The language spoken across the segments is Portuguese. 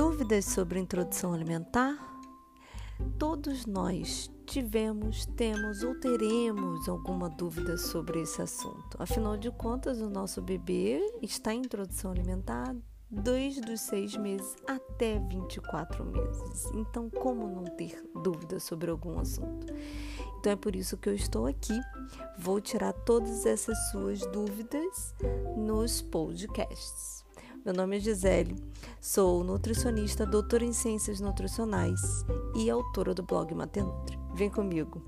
Dúvidas sobre introdução alimentar? Todos nós tivemos, temos ou teremos alguma dúvida sobre esse assunto. Afinal de contas, o nosso bebê está em introdução alimentar desde os seis meses até 24 meses. Então, como não ter dúvida sobre algum assunto? Então, é por isso que eu estou aqui. Vou tirar todas essas suas dúvidas nos podcasts. Meu nome é Gisele, sou nutricionista, doutora em ciências nutricionais e autora do blog Maternutri. Vem comigo!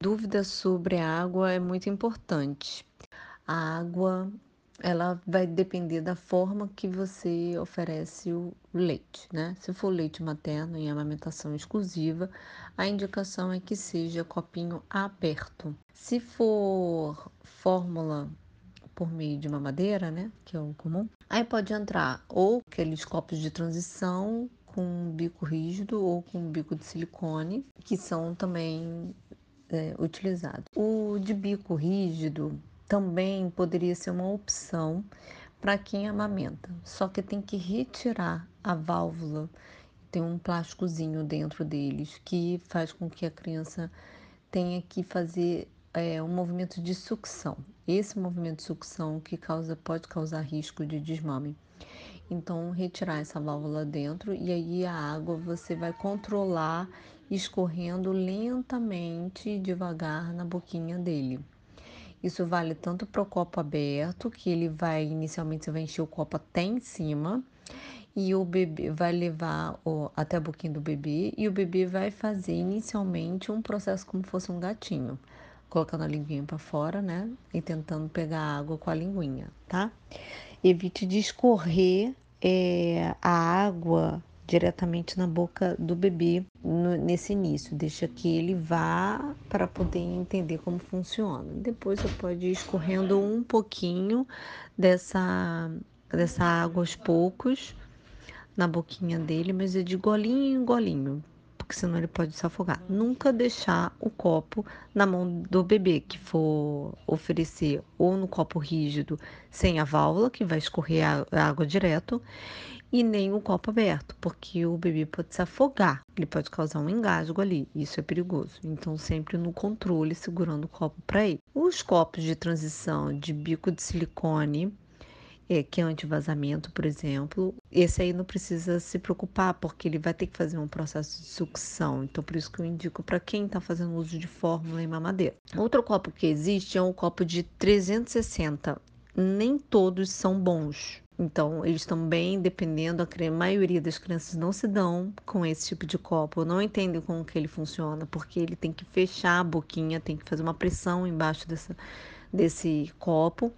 Dúvida sobre a água é muito importante. A água ela vai depender da forma que você oferece o leite, né? Se for leite materno em amamentação exclusiva, a indicação é que seja copinho aberto. Se for fórmula por meio de mamadeira, né, que é o comum, aí pode entrar ou aqueles copos de transição com bico rígido ou com bico de silicone, que são também é, utilizados. O de bico rígido também poderia ser uma opção para quem amamenta, só que tem que retirar a válvula. Tem um plásticozinho dentro deles que faz com que a criança tenha que fazer é, um movimento de sucção. Esse movimento de sucção que causa, pode causar risco de desmame. Então, retirar essa válvula dentro e aí a água você vai controlar escorrendo lentamente devagar na boquinha dele. Isso vale tanto para o copo aberto, que ele vai inicialmente você vai encher o copo até em cima, e o bebê vai levar o, até a boquinha do bebê, e o bebê vai fazer inicialmente um processo como fosse um gatinho, colocando a linguinha para fora, né? E tentando pegar água com a linguinha, tá? Evite de escorrer é, a água diretamente na boca do bebê no, nesse início. Deixa que ele vá para poder entender como funciona. Depois você pode ir escorrendo um pouquinho dessa, dessa água aos poucos na boquinha dele, mas é de golinho em golinho, porque senão ele pode se afogar. Nunca deixar o copo na mão do bebê que for oferecer ou no copo rígido sem a válvula, que vai escorrer a água direto, e nem o copo aberto, porque o bebê pode se afogar, ele pode causar um engasgo ali, isso é perigoso. Então, sempre no controle, segurando o copo para ele. Os copos de transição de bico de silicone, é, que é anti-vazamento, por exemplo, esse aí não precisa se preocupar, porque ele vai ter que fazer um processo de sucção. Então, por isso que eu indico para quem está fazendo uso de fórmula em mamadeira. Outro copo que existe é um copo de 360. Nem todos são bons. Então, eles também, dependendo, a maioria das crianças não se dão com esse tipo de copo, não entendem como que ele funciona, porque ele tem que fechar a boquinha, tem que fazer uma pressão embaixo dessa, desse copo,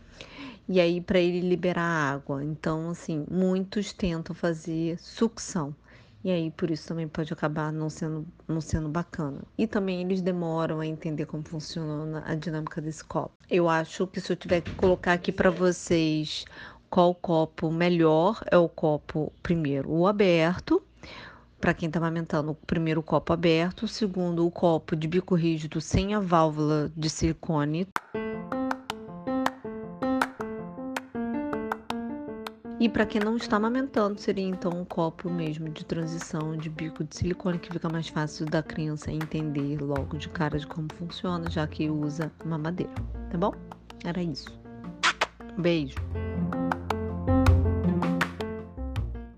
e aí para ele liberar água. Então, assim, muitos tentam fazer sucção. E aí, por isso também pode acabar não sendo, não sendo bacana. E também eles demoram a entender como funciona a dinâmica desse copo. Eu acho que se eu tiver que colocar aqui para vocês qual copo melhor é o copo, primeiro, o aberto, para quem está amamentando, o primeiro copo aberto, o segundo o copo de bico rígido sem a válvula de silicone. E para quem não está amamentando, seria então um copo mesmo de transição de bico de silicone, que fica mais fácil da criança entender logo de cara de como funciona, já que usa mamadeira, tá bom? Era isso. Beijo.